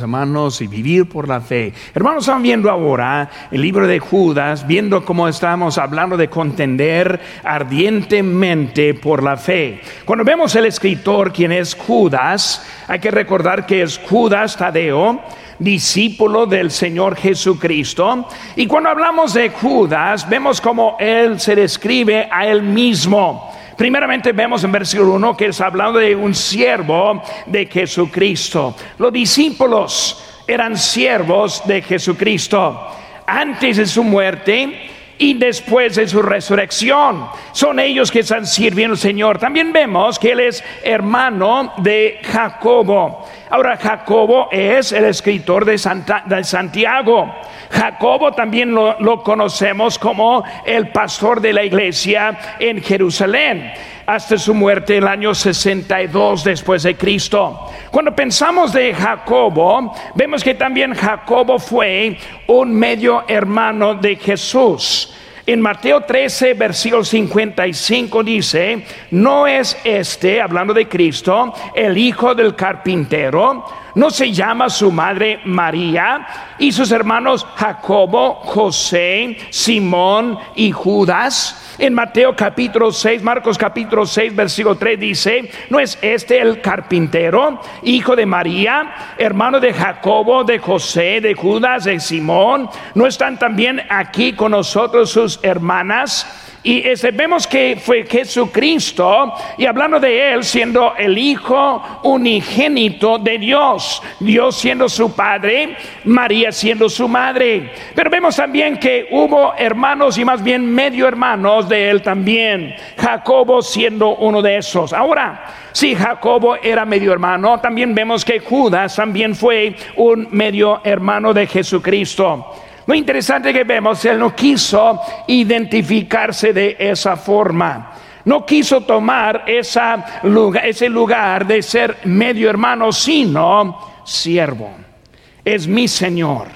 hermanos y vivir por la fe. Hermanos, están viendo ahora el libro de Judas, viendo cómo estamos hablando de contender ardientemente por la fe. Cuando vemos el escritor, quien es Judas, hay que recordar que es Judas Tadeo, discípulo del Señor Jesucristo. Y cuando hablamos de Judas, vemos cómo él se describe a él mismo. Primeramente vemos en versículo 1 que es hablando de un siervo de Jesucristo. Los discípulos eran siervos de Jesucristo antes de su muerte y después de su resurrección. Son ellos que están sirviendo al Señor. También vemos que él es hermano de Jacobo. Ahora Jacobo es el escritor de, de Santiago. Jacobo también lo, conocemos como el pastor de la iglesia en Jerusalén hasta su muerte el año 62 después de Cristo. Cuando pensamos de Jacobo, vemos que también Jacobo fue un medio hermano de Jesús. En Mateo 13, versículo 55 dice, no es este, hablando de Cristo, el hijo del carpintero, no se llama su madre María y sus hermanos Jacobo, José, Simón y Judas. En Mateo capítulo 6, Marcos capítulo 6, versículo 3 dice, ¿no es este el carpintero, hijo de María, hermano de Jacobo, de José, de Judas, de Simón? ¿No están también aquí con nosotros sus hermanas? Y este, vemos que fue Jesucristo, y hablando de él siendo el Hijo unigénito de Dios, Dios siendo su Padre, María siendo su madre. Pero vemos también que hubo hermanos y más bien medio hermanos de él también, Jacobo siendo uno de esos. Ahora, si Jacobo era medio hermano, también vemos que Judas también fue un medio hermano de Jesucristo. Lo interesante que vemos, él no quiso identificarse de esa forma. No quiso tomar ese lugar de ser medio hermano, sino siervo. Es mi Señor.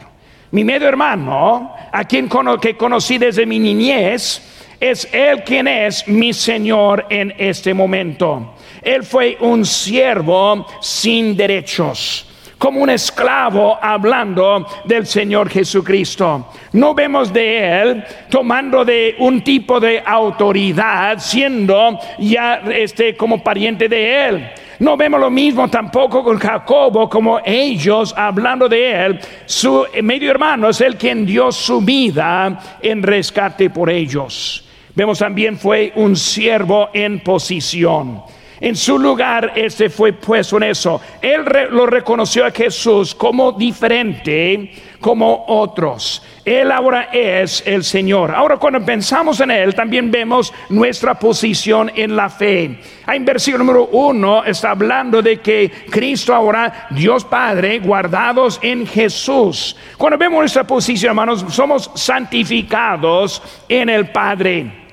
Mi medio hermano, a quien que conocí desde mi niñez, es Él quien es mi Señor en este momento. Él fue un siervo sin derechos como un esclavo hablando del Señor Jesucristo. No vemos de él tomando de un tipo de autoridad siendo ya este como pariente de él. No vemos lo mismo tampoco con Jacobo como ellos hablando de él. Su medio hermano es el quien dio su vida en rescate por ellos. Vemos también fue un siervo en posición. En su lugar, este fue puesto en eso. Él lo reconoció a Jesús como diferente, como otros. Él ahora es el Señor. Ahora cuando pensamos en Él, también vemos nuestra posición en la fe. En versículo número uno está hablando de que Cristo ahora, Dios Padre, guardados en Jesús. Cuando vemos nuestra posición, hermanos, somos santificados en el Padre.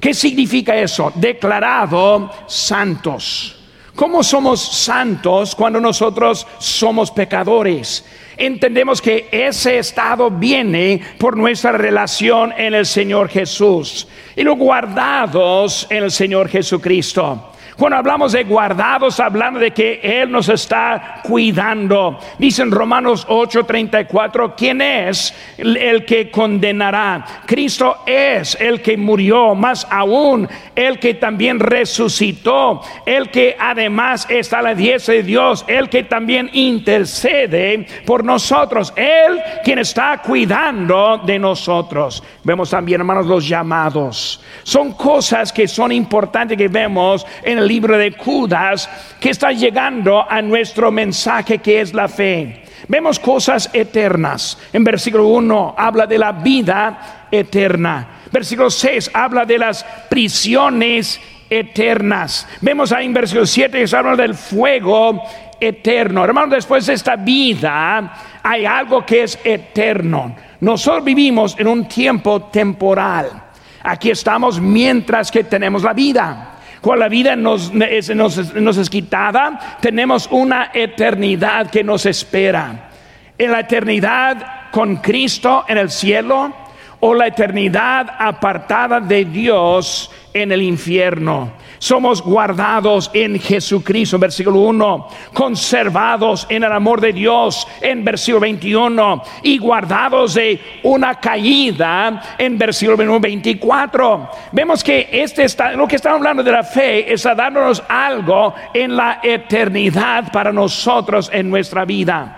¿Qué significa eso? Declarado santos. ¿Cómo somos santos cuando nosotros somos pecadores? Entendemos que ese estado viene por nuestra relación en el Señor Jesús y lo guardados en el Señor Jesucristo. Cuando hablamos de guardados, hablando de que Él nos está cuidando. Dice en Romanos 8:34, ¿quién es el que condenará? Cristo es el que murió, más aún el que también resucitó, el que además está a la diestra de Dios, el que también intercede por nosotros, Él quien está cuidando de nosotros. Vemos también, hermanos, los llamados. Son cosas que son importantes que vemos en el libro de Judas que está llegando a nuestro mensaje que es la fe. Vemos cosas eternas. En versículo 1 habla de la vida eterna. Versículo 6 habla de las prisiones eternas. Vemos ahí en versículo 7 que habla del fuego eterno. Hermano, después de esta vida hay algo que es eterno. Nosotros vivimos en un tiempo temporal. Aquí estamos mientras que tenemos la vida. Cuando la vida nos, es, quitada, tenemos una eternidad que nos espera. En la eternidad con Cristo en el cielo o la eternidad apartada de Dios en el infierno. Somos guardados en Jesucristo, versículo 1, conservados en el amor de Dios, en versículo 21, y guardados de una caída, en versículo 24. Vemos que este está, lo que estamos hablando de la fe está dándonos algo en la eternidad para nosotros en nuestra vida.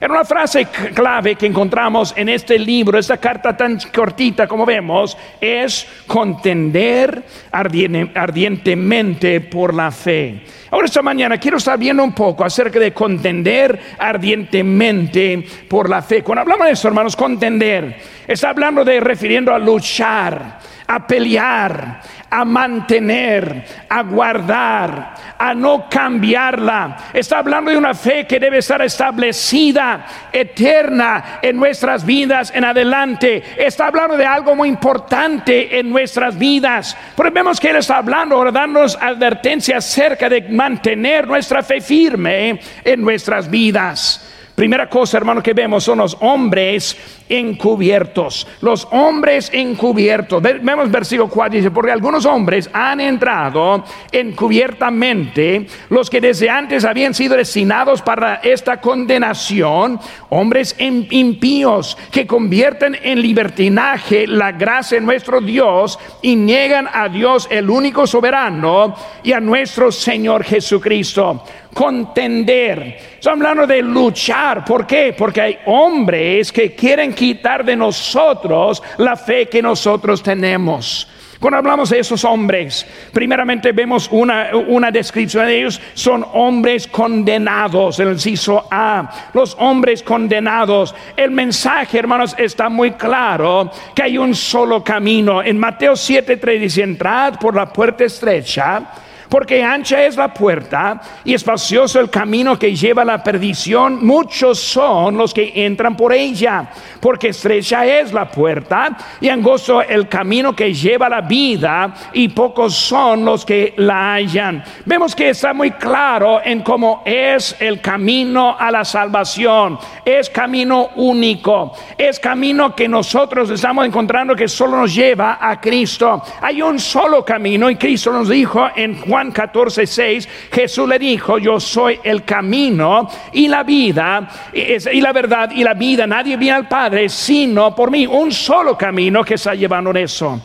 Era una frase clave que encontramos en este libro, esta carta tan cortita como vemos, es contender ardientemente por la fe. Ahora esta mañana quiero estar viendo un poco acerca de contender ardientemente por la fe. Cuando hablamos de eso, hermanos, contender, está hablando de refiriendo a luchar, a pelear, a mantener, a guardar, a no cambiarla. Está hablando de una fe que debe estar establecida, eterna en nuestras vidas en adelante. Está hablando de algo muy importante en nuestras vidas. Pero vemos que Él está hablando ahora, dándonos advertencia acerca de mantener nuestra fe firme en nuestras vidas. Primera cosa, hermano, que vemos son los hombres encubiertos. Los hombres encubiertos. Vemos versículo 4, dice, porque algunos hombres han entrado encubiertamente, los que desde antes habían sido destinados para esta condenación, hombres impíos que convierten en libertinaje la gracia de nuestro Dios y niegan a Dios el único soberano y a nuestro Señor Jesucristo contender. Estamos hablando de luchar. ¿Por qué? Porque hay hombres que quieren quitar de nosotros la fe que nosotros tenemos. Cuando hablamos de esos hombres, primeramente vemos una, una, descripción de ellos, son hombres condenados, el inciso A, los hombres condenados. El mensaje, hermanos, está muy claro que hay un solo camino. En Mateo 7:3 dice, entrad por la puerta estrecha porque ancha es la puerta y espacioso el camino que lleva a la perdición. Muchos son los que entran por ella, porque estrecha es la puerta y angosto el camino que lleva a la vida y pocos son los que la hallan. Vemos que está muy claro en cómo es el camino a la salvación. Es camino único, es camino que nosotros estamos encontrando que solo nos lleva a Cristo. Hay un solo camino y Cristo nos dijo en Juan Juan 14, 6, Jesús le dijo, yo soy el camino y la vida, y la verdad y la vida. Nadie viene al Padre sino por mí. Un solo camino que está llevando eso.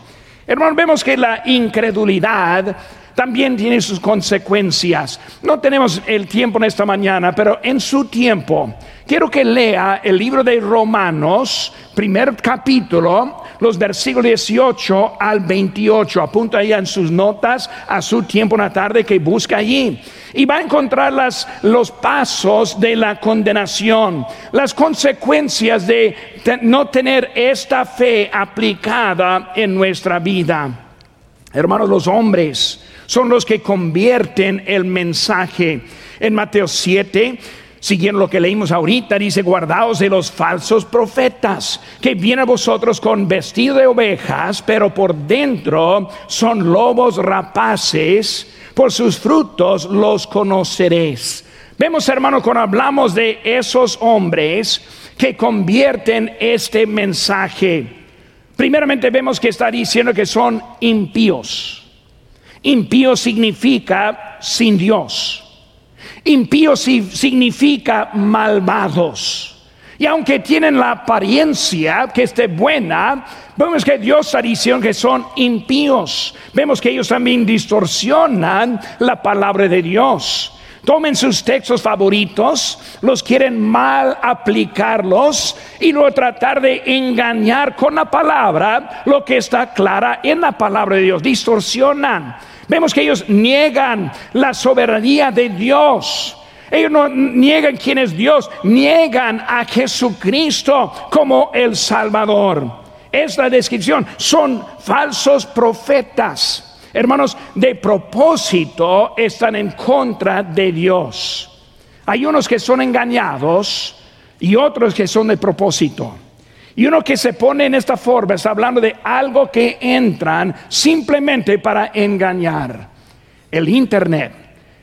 Hermanos, vemos que la incredulidad también tiene sus consecuencias. No tenemos el tiempo en esta mañana, pero en su tiempo quiero que lea el libro de Romanos, primer capítulo, los versículos 18 al 28. Apunta ahí en sus notas a su tiempo en la tarde que busca allí. Y va a encontrar las, los pasos de la condenación, las consecuencias de no tener esta fe aplicada en nuestra vida. Hermanos, los hombres son los que convierten el mensaje. En Mateo 7 siguiendo lo que leímos ahorita, dice, guardaos de los falsos profetas, que vienen a vosotros con vestido de ovejas, pero por dentro son lobos rapaces, por sus frutos los conoceréis. Vemos, hermanos, cuando hablamos de esos hombres que convierten este mensaje, primeramente vemos que está diciendo que son impíos. Impío significa sin Dios. Impíos significa malvados. Y aunque tienen la apariencia que esté buena, vemos que Dios está diciendo que son impíos. Vemos que ellos también distorsionan la palabra de Dios. Tomen sus textos favoritos, los quieren mal aplicarlos y luego tratar de engañar con la palabra lo que está clara en la palabra de Dios. Distorsionan. Vemos que ellos niegan la soberanía de Dios. Ellos no niegan quién es Dios, niegan a Jesucristo como el Salvador. Es la descripción. Son falsos profetas. Hermanos, de propósito están en contra de Dios. Hay unos que son engañados y otros que son de propósito. Y uno que se pone en esta forma está hablando de algo que entran simplemente para engañar. El Internet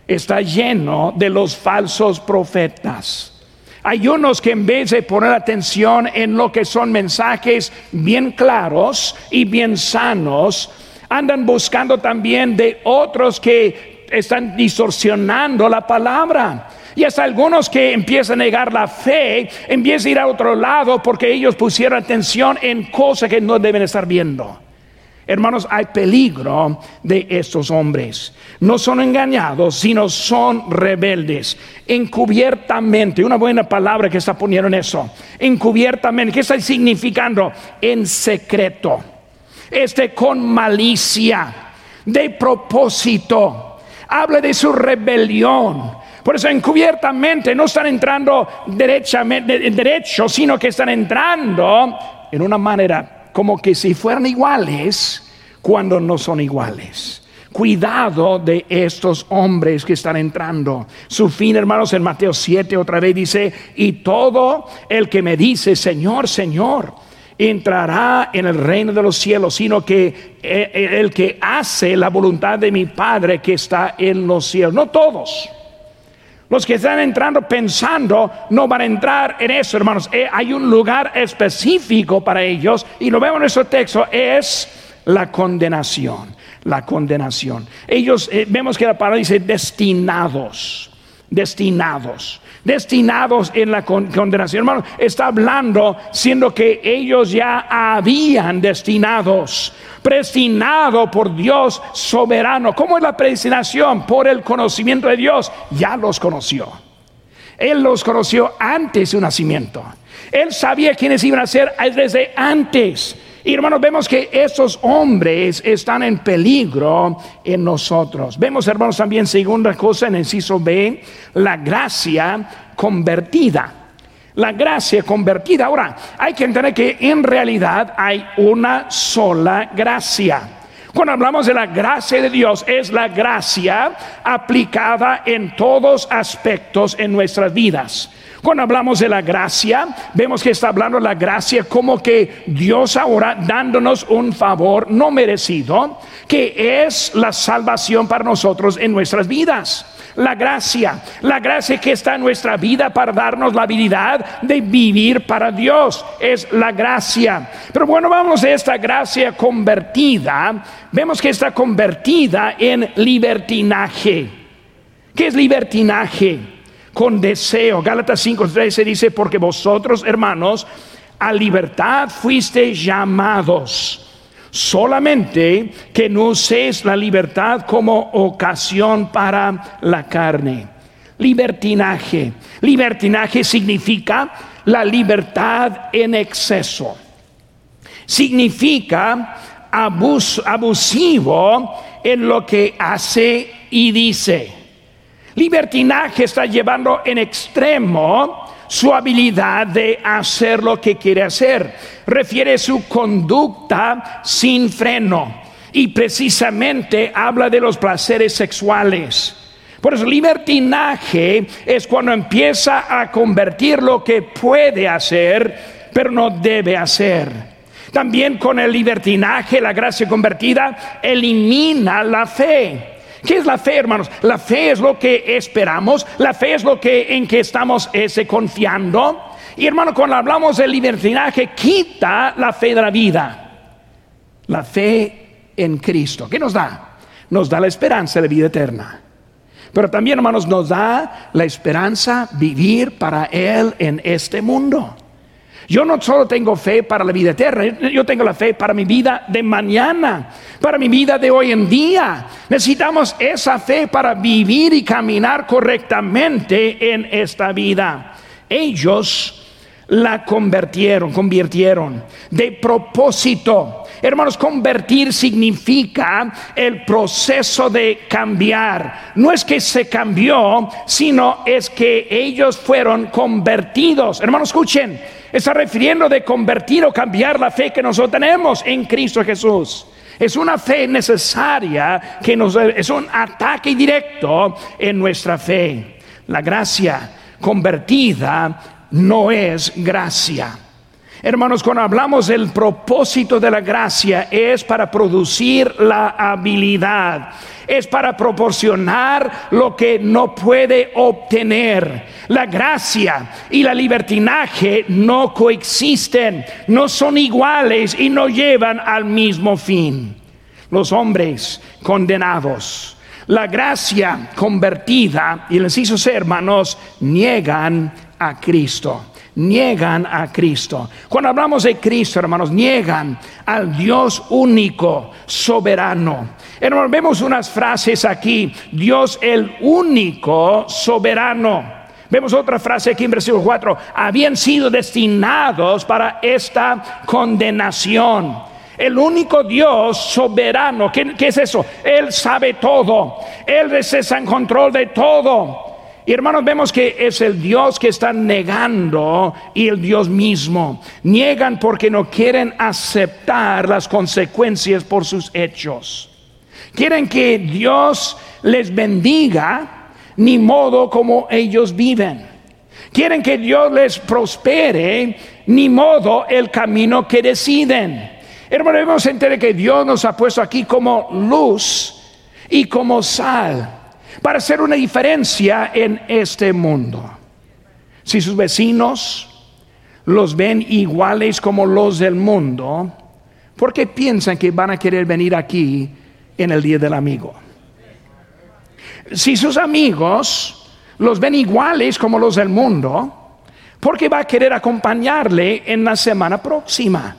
está lleno de los falsos profetas. Hay unos que en vez de poner atención en lo que son mensajes bien claros y bien sanos, Andan buscando también de otros que están distorsionando la palabra. Y hasta algunos que empiezan a negar la fe, empiezan a ir a otro lado porque ellos pusieron atención en cosas que no deben estar viendo. Hermanos, hay peligro de estos hombres. No son engañados, sino son rebeldes. Encubiertamente, una buena palabra que está poniendo en eso. Encubiertamente, ¿qué está significando? En secreto. Este con malicia, de propósito. Habla de su rebelión. Por eso encubiertamente no están entrando derechamente, derecho, sino que están entrando en una manera como que si fueran iguales cuando no son iguales. Cuidado de estos hombres que están entrando. Su fin, hermanos, en Mateo 7 otra vez dice, y todo el que me dice, Señor, Señor, entrará en el reino de los cielos, sino que eh, eh, el que hace la voluntad de mi Padre que está en los cielos. No todos. Los que están entrando pensando no van a entrar en eso, hermanos. Eh, hay un lugar específico para ellos y lo vemos en nuestro texto, es la condenación. La condenación. Ellos, eh, vemos que la palabra dice destinados, destinados destinados en la condenación. Hermano, está hablando siendo que ellos ya habían destinados, predestinado por Dios soberano. ¿Cómo es la predestinación? Por el conocimiento de Dios. Ya los conoció. Él los conoció antes de su nacimiento. Él sabía quiénes iban a ser desde antes. Y hermanos, vemos que esos hombres están en peligro en nosotros. Vemos, hermanos, también segunda cosa en el inciso B, la gracia convertida. La gracia convertida. Ahora, hay que entender que en realidad hay una sola gracia. Cuando hablamos de la gracia de Dios, es la gracia aplicada en todos aspectos en nuestras vidas. Cuando hablamos de la gracia, vemos que está hablando de la gracia como que Dios ahora dándonos un favor no merecido, que es la salvación para nosotros en nuestras vidas. La gracia, la gracia que está en nuestra vida para darnos la habilidad de vivir para Dios, es la gracia. Pero bueno, vamos a esta gracia convertida, vemos que está convertida en libertinaje. ¿Qué es libertinaje? Con deseo. Gálatas 5:13 dice, porque vosotros, hermanos, a libertad fuisteis llamados. Solamente que no uséis la libertad como ocasión para la carne. Libertinaje. Libertinaje significa la libertad en exceso. Significa abusivo en lo que hace y dice Libertinaje está llevando en extremo su habilidad de hacer lo que quiere hacer. Refiere su conducta sin freno y precisamente habla de los placeres sexuales. Por eso libertinaje es cuando empieza a convertir lo que puede hacer, pero no debe hacer. También con el libertinaje, la gracia convertida elimina la fe. ¿Qué es la fe, hermanos? La fe es lo que esperamos, la fe es lo que en que estamos ese confiando. Y hermano, cuando hablamos de libertinaje, quita la fe de la vida. La fe en Cristo. ¿Qué nos da? Nos da la esperanza de vida eterna. Pero también, hermanos, nos da la esperanza vivir para Él en este mundo. Yo no solo tengo fe para la vida eterna, yo tengo la fe para mi vida de mañana, para mi vida de hoy en día. Necesitamos esa fe para vivir y caminar correctamente en esta vida. Ellos la convirtieron, convirtieron de propósito. Hermanos, convertir significa el proceso de cambiar. No es que se cambió, sino es que ellos fueron convertidos. Hermanos, escuchen está refiriendo de convertir o cambiar la fe que nosotros tenemos en Cristo Jesús. Es una fe necesaria que nos es un ataque directo en nuestra fe. La gracia convertida no es gracia. Hermanos, cuando hablamos del propósito de la gracia es para producir la habilidad, es para proporcionar lo que no puede obtener. La gracia y la libertinaje no coexisten, no son iguales y no llevan al mismo fin. los hombres condenados. La gracia convertida, y hizo ser hermanos, niegan a Cristo. Niegan a Cristo. Cuando hablamos de Cristo, hermanos, niegan al Dios único, soberano. Hermanos, vemos unas frases aquí. Dios el único, soberano. Vemos otra frase aquí en versículo 4. Habían sido destinados para esta condenación. El único Dios soberano, ¿qué, es eso? Él sabe todo. Él está en control de todo. Y hermanos, vemos que es el Dios que están negando y el Dios mismo. Niegan porque no quieren aceptar las consecuencias por sus hechos. Quieren que Dios les bendiga ni modo como ellos viven. Quieren que Dios les prospere, ni modo el camino que deciden. Hermano, debemos entender que Dios nos ha puesto aquí como luz y como sal para hacer una diferencia en este mundo. Si sus vecinos los ven iguales como los del mundo, ¿por qué piensan que van a querer venir aquí en el día del amigo? si sus amigos los ven iguales como los del mundo, ¿por qué va a querer acompañarle en la semana próxima?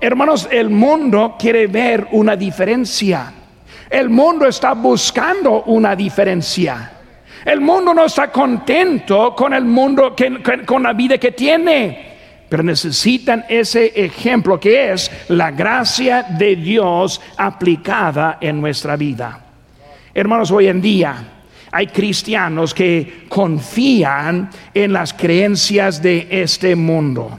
Hermanos, el mundo quiere ver una diferencia. El mundo está buscando una diferencia. El mundo no está contento con el mundo, con la vida que tiene. Pero necesitan ese ejemplo que es la gracia de Dios aplicada en nuestra vida. Hermanos, hoy en día hay cristianos que confían en las creencias de este mundo.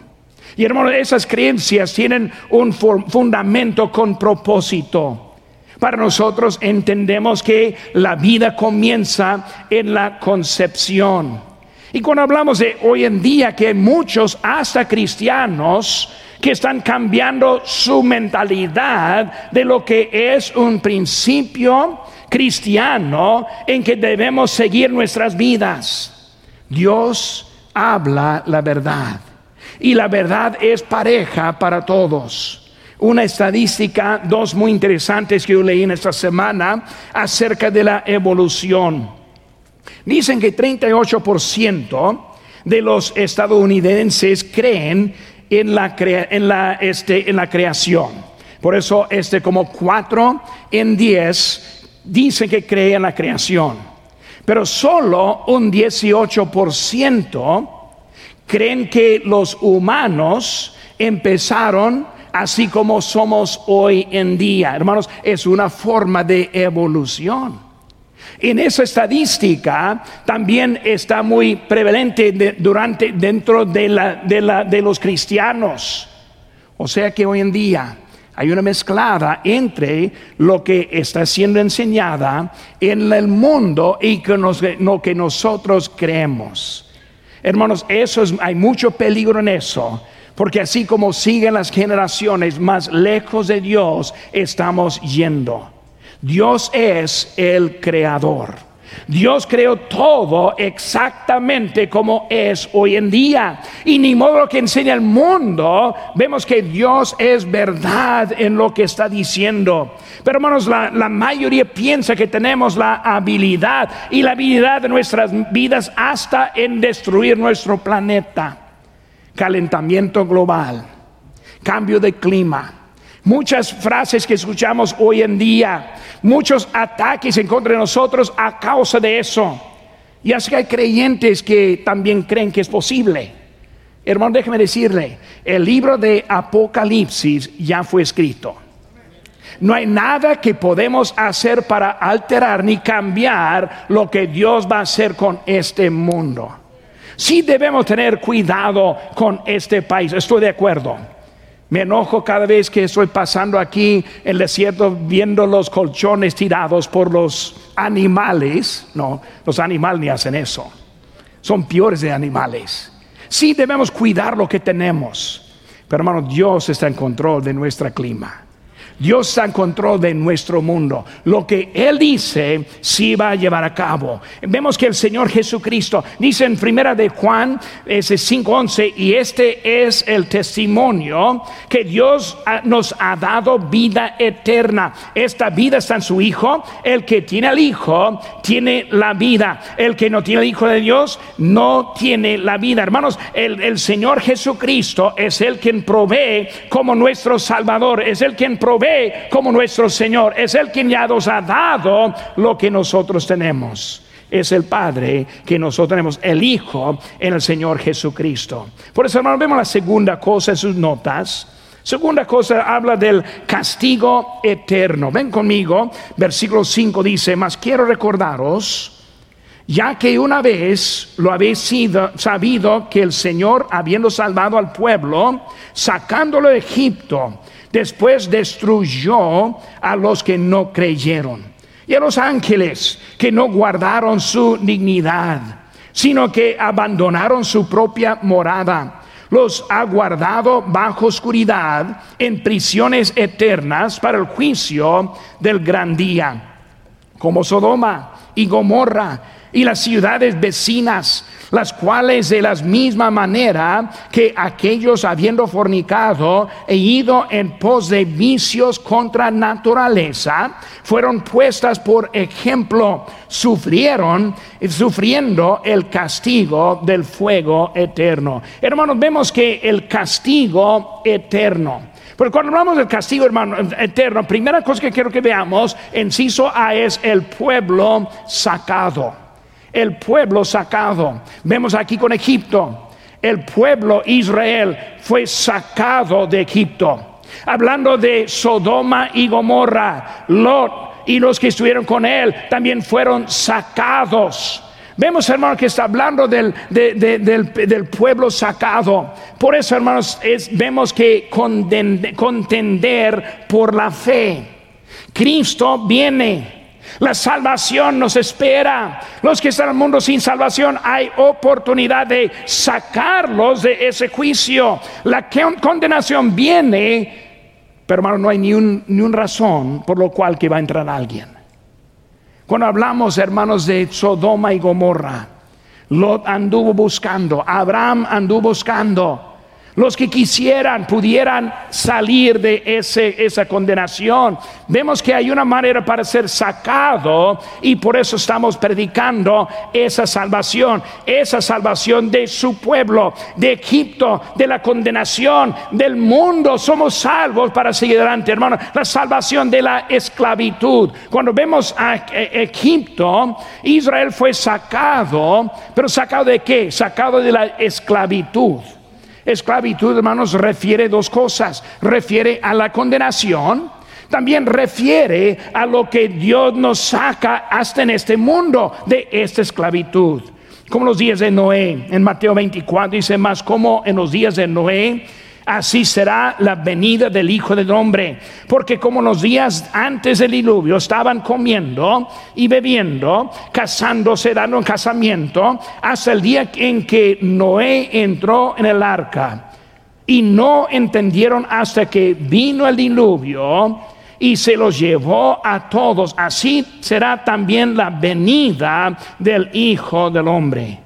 Y hermanos, esas creencias tienen un fundamento con propósito. Para nosotros entendemos que la vida comienza en la concepción. Y cuando hablamos de hoy en día que muchos, hasta cristianos, que están cambiando su mentalidad de lo que es un principio cristiano en que debemos seguir nuestras vidas. Dios habla la verdad y la verdad es pareja para todos. Una estadística, dos muy interesantes que yo leí en esta semana acerca de la evolución. Dicen que 38% de los estadounidenses creen este, en la creación. Por eso, este, como 4 en 10 Dicen que creen en la creación, pero solo un 18% creen que los humanos empezaron así como somos hoy en día. Hermanos, es una forma de evolución. En esa estadística también está muy prevalente durante, dentro de, la, de, la, de los cristianos. O sea que hoy en día hay una mezclada entre lo que está siendo enseñada en el mundo y lo que nosotros creemos. Hermanos, eso es, hay mucho peligro en eso, porque así como siguen las generaciones, más lejos de Dios estamos yendo. Dios es el creador. Dios creó todo exactamente como es hoy en día. Y ni modo que enseña el mundo, vemos que Dios es verdad en lo que está diciendo. Pero hermanos, la, la mayoría piensa que tenemos la habilidad y la habilidad de nuestras vidas hasta en destruir nuestro planeta. Calentamiento global, cambio de clima Muchas frases que escuchamos hoy en día, muchos ataques en contra de nosotros a causa de eso. Y así que hay creyentes que también creen que es posible. Hermano, déjeme decirle, el libro de Apocalipsis ya fue escrito. No hay nada que podemos hacer para alterar ni cambiar lo que Dios va a hacer con este mundo. Sí debemos tener cuidado con este país, estoy de acuerdo. Me enojo cada vez que estoy pasando aquí en el desierto viendo los colchones tirados por los animales. No, los animales ni hacen eso. Son peores de animales. Sí debemos cuidar lo que tenemos. Pero hermano, Dios está en control de nuestro clima. Dios está en control de nuestro mundo. Lo que Él dice, sí va a llevar a cabo. Vemos que el Señor Jesucristo dice en primera de Juan, ese 5.11, y este es el testimonio que Dios nos ha dado vida eterna. Esta vida está en su Hijo. El que tiene al Hijo tiene la vida. El que no tiene el Hijo de Dios no tiene la vida. Hermanos, el, el Señor Jesucristo es el quien provee como nuestro Salvador. Es el quien provee como nuestro Señor. Es el quien nos ha dado lo que nosotros tenemos es el Padre que nosotros tenemos, el Hijo en el Señor Jesucristo. Por eso, hermano, vemos la segunda cosa en sus notas. Segunda cosa habla del castigo eterno. Ven conmigo, versículo 5 dice, mas quiero recordaros, ya que una vez lo habéis sido, sabido que el Señor, habiendo salvado al pueblo, sacándolo de Egipto, después destruyó a los que no creyeron y a los ángeles que no guardaron su dignidad, sino que abandonaron su propia morada. Los ha guardado bajo oscuridad en prisiones eternas para el juicio del gran día, como Sodoma y Gomorra y las ciudades vecinas las cuales de la misma manera que aquellos habiendo fornicado e ido en pos de vicios contra naturaleza, fueron puestas por ejemplo, sufrieron, sufriendo el castigo del fuego eterno. Hermanos, vemos que el castigo eterno, pero cuando hablamos del castigo, hermano, eterno, primera cosa que quiero que veamos, inciso A es el pueblo sacado el pueblo sacado. Vemos aquí con Egipto, el pueblo Israel fue sacado de Egipto. Hablando de Sodoma y Gomorra, Lot y los que estuvieron con él también fueron sacados. Vemos, hermanos, que está hablando del, del, pueblo sacado. Por eso, hermanos, vemos que contender por la fe. Cristo viene la salvación nos espera. Los que están en el mundo sin salvación, hay oportunidad de sacarlos de ese juicio. La condenación viene, pero hermano, no hay ni un, ni un razón por lo cual que va a entrar alguien. Cuando hablamos, hermanos, de Sodoma y Gomorra, Lot anduvo buscando, Abraham anduvo buscando. Los que quisieran pudieran salir de ese, esa condenación. Vemos que hay una manera para ser sacado y por eso estamos predicando esa salvación, esa salvación de su pueblo, de Egipto, de la condenación, del mundo. Somos salvos para seguir adelante, hermano. La salvación de la esclavitud. Cuando vemos a Egipto, Israel fue sacado, pero sacado de qué? Sacado de la esclavitud. Esclavitud, hermanos, refiere dos cosas. Refiere a la condenación. También refiere a lo que Dios nos saca hasta en este mundo de esta esclavitud. Como los días de Noé, en Mateo 24 dice más como en los días de Noé así será la venida del Hijo del Hombre. Porque como los días antes del diluvio estaban comiendo y bebiendo, casándose, dando un casamiento, hasta el día en que Noé entró en el arca. Y no entendieron hasta que vino el diluvio y se los llevó a todos. Así será también la venida del Hijo del Hombre.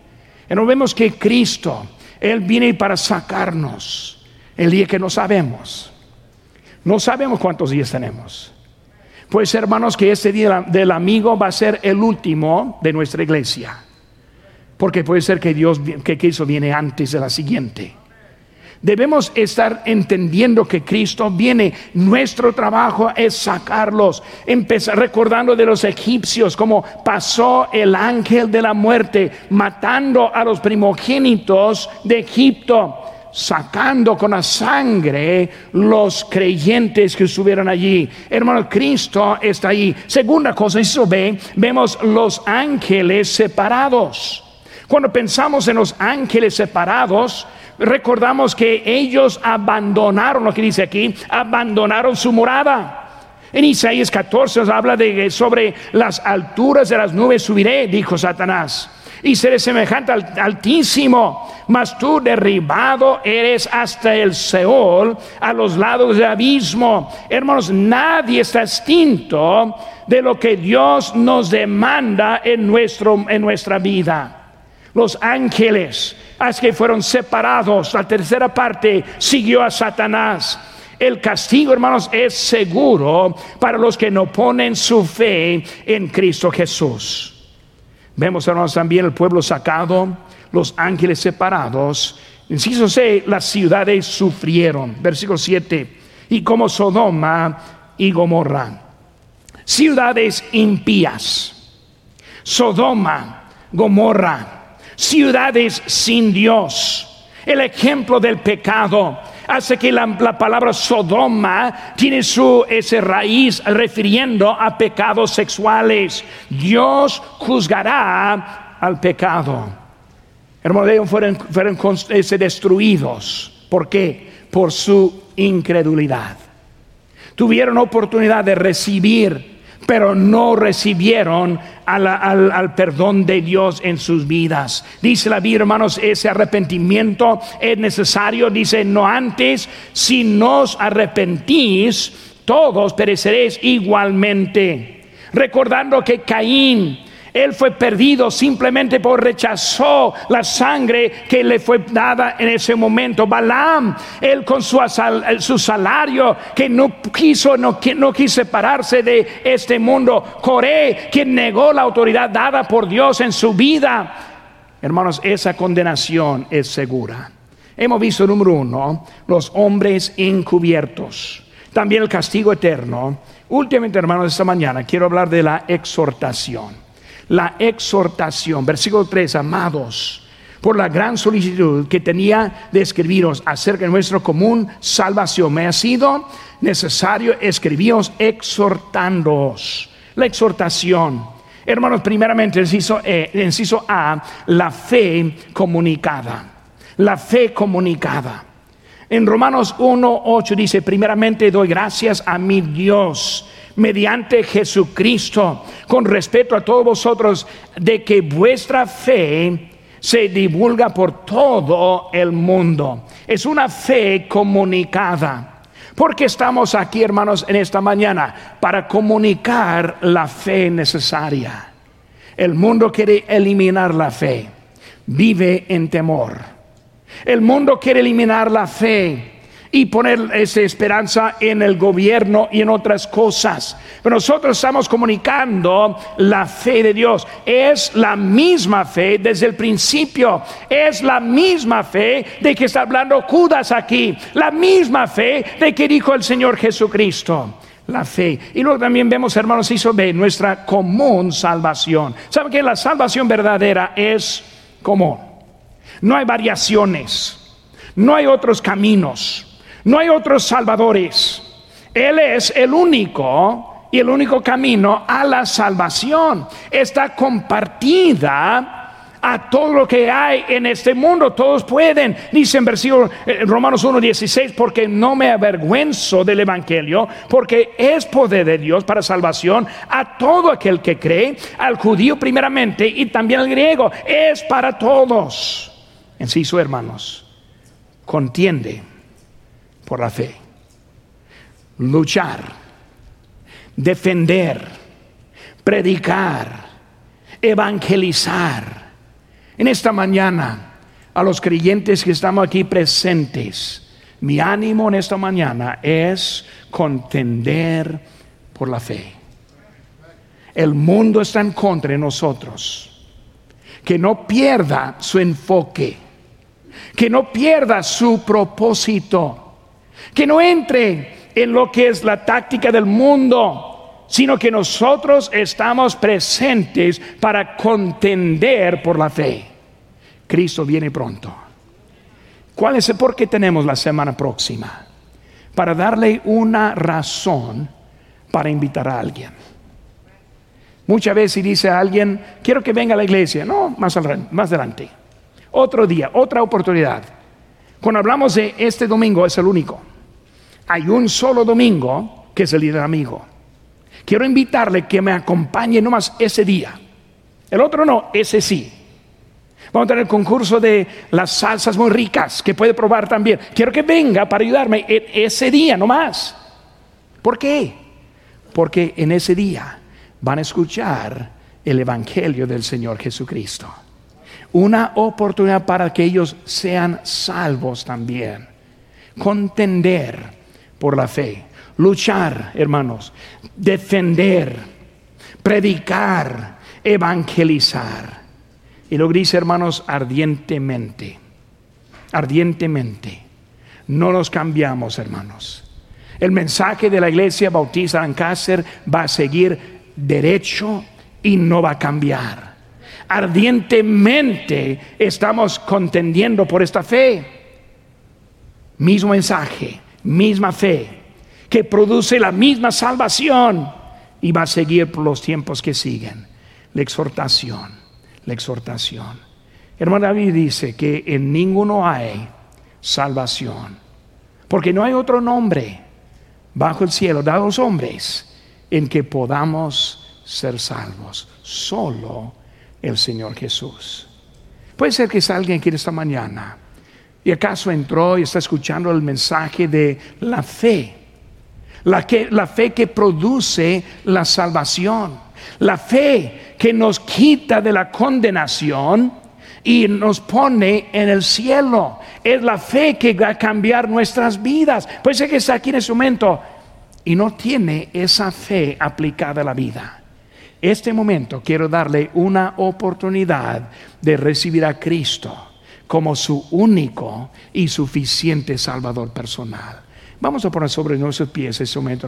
Y nos vemos que Cristo, Él viene para sacarnos el día que no sabemos. No sabemos cuántos días tenemos. Pues hermanos que este día del amigo va a ser el último de nuestra iglesia. Porque puede ser que Dios, que Cristo viene antes de la siguiente. Debemos estar entendiendo que Cristo viene. Nuestro trabajo es sacarlos. Empezar recordando de los egipcios, como pasó el ángel de la muerte, matando a los primogénitos de Egipto sacando con la sangre los creyentes que estuvieron allí. Hermano, Cristo está allí. Segunda cosa, eso ve, vemos los ángeles separados. Cuando pensamos en los ángeles separados, recordamos que ellos abandonaron, lo que dice aquí, abandonaron su morada. En Isaías 14 nos habla de sobre las alturas de las nubes subiré, dijo Satanás y seré semejante al Altísimo. Mas tú derribado eres hasta el Seol, a los lados del abismo. Hermanos, nadie está extinto de lo que Dios nos demanda en, nuestro, en nuestra vida. Los ángeles, es que fueron separados, la tercera parte siguió a Satanás. El castigo, hermanos, es seguro para los que no ponen su fe en Cristo Jesús. Vemos, hermanos, también el pueblo sacado, los ángeles separados. Inciso C, las ciudades sufrieron. Versículo 7. Y como Sodoma y Gomorra. Ciudades impías. Sodoma, Gomorra. Ciudades sin Dios. El ejemplo del pecado hace que la, palabra Sodoma tiene su ese raíz refiriendo a pecados sexuales. Dios juzgará al pecado. Hermanos, fueron, fueron destruidos. ¿Por qué? Por su incredulidad. Tuvieron oportunidad de recibir pero no recibieron al, perdón de Dios en sus vidas. Dice la Biblia, hermanos, ese arrepentimiento es necesario. Dice, no antes, si nos arrepentís, todos pereceréis igualmente. Recordando que Caín él fue perdido simplemente por rechazó la sangre que le fue dada en ese momento. Balaam, él con su, su salario que no quiso, no, no quiso separarse de este mundo. Coré, quien negó la autoridad dada por Dios en su vida. Hermanos, esa condenación es segura. Hemos visto, número uno, los hombres encubiertos. También el castigo eterno. Últimamente, hermanos, esta mañana quiero hablar de la exhortación la exhortación. Versículo 3, amados, por la gran solicitud que tenía de escribiros acerca de nuestra común salvación, me ha sido necesario escribiros exhortándoos. La exhortación. Hermanos, primeramente, inciso, e, inciso A, la fe comunicada. La fe comunicada. En Romanos 1, 8 dice, primeramente doy gracias a mi Dios mediante Jesucristo, con respeto a todos vosotros, de que vuestra fe se divulga por todo el mundo. Es una fe comunicada. Porque estamos aquí, hermanos, en esta mañana para comunicar la fe necesaria. El mundo quiere eliminar la fe. Vive en temor. El mundo quiere eliminar la fe y poner esa esperanza en el gobierno y en otras cosas. Pero nosotros estamos comunicando la fe de Dios. Es la misma fe desde el principio. Es la misma fe de que está hablando Judas aquí. La misma fe de que dijo el Señor Jesucristo la fe. Y luego también vemos, hermanos, hizo ve nuestra común salvación. ¿Saben que la salvación verdadera es común? No hay variaciones, no hay otros caminos. No hay otros salvadores. Él es el único y el único camino a la salvación. Está compartida a todo lo que hay en este mundo. Todos pueden, dice en versículo eh, Romanos 1:16, porque no me avergüenzo del evangelio, porque es poder de Dios para salvación a todo aquel que cree, al judío primeramente y también al griego, es para todos. En sí, su hermanos, contiende por la fe. Luchar, defender, predicar, evangelizar. En esta mañana, a los creyentes que estamos aquí presentes, mi ánimo en esta mañana es contender por la fe. El mundo está en contra de nosotros. Que no pierda su enfoque, que no pierda su propósito que no entre en lo que es la táctica del mundo, sino que nosotros estamos presentes para contender por la fe. Cristo viene pronto. ¿Cuál es el por qué tenemos la semana próxima? Para darle una razón para invitar a alguien. Muchas veces dice alguien, quiero que venga a la iglesia. No, más, más adelante. Otro día, otra oportunidad. Cuando hablamos de este domingo es el único hay un solo domingo que es el día amigo. Quiero invitarle que me acompañe nomás ese día. El otro no, ese sí. Vamos a tener concurso de las salsas muy ricas que puede probar también. Quiero que venga para ayudarme en ese día nomás. ¿Por qué? Porque en ese día van a escuchar el Evangelio del Señor Jesucristo. Una oportunidad para que ellos sean salvos también. Contender por la fe. Luchar, hermanos. Defender. Predicar. Evangelizar. Y lo dice, hermanos, ardientemente. Ardientemente. No nos cambiamos, hermanos. El mensaje de la iglesia bautista en Cácer va a seguir derecho y no va a cambiar. Ardientemente estamos contendiendo por esta fe. Mismo mensaje, misma fe, que produce la misma salvación y va a seguir por los tiempos que siguen. La exhortación, la exhortación. Hermano David dice que en ninguno hay salvación, porque no hay otro nombre bajo el cielo dado a los hombres en que podamos ser salvos. Solo el Señor Jesús. Puede ser que es alguien aquí esta mañana y acaso entró y está escuchando el mensaje de la fe. La, que, la fe que produce la salvación. La fe que nos quita de la condenación y nos pone en el cielo. Es la fe que va a cambiar nuestras vidas. Puede ser que está aquí en ese momento y no tiene esa fe aplicada a la vida. Este momento quiero darle una oportunidad de recibir a Cristo como su único y suficiente Salvador personal. Vamos a poner sobre nuestros pies ese momento.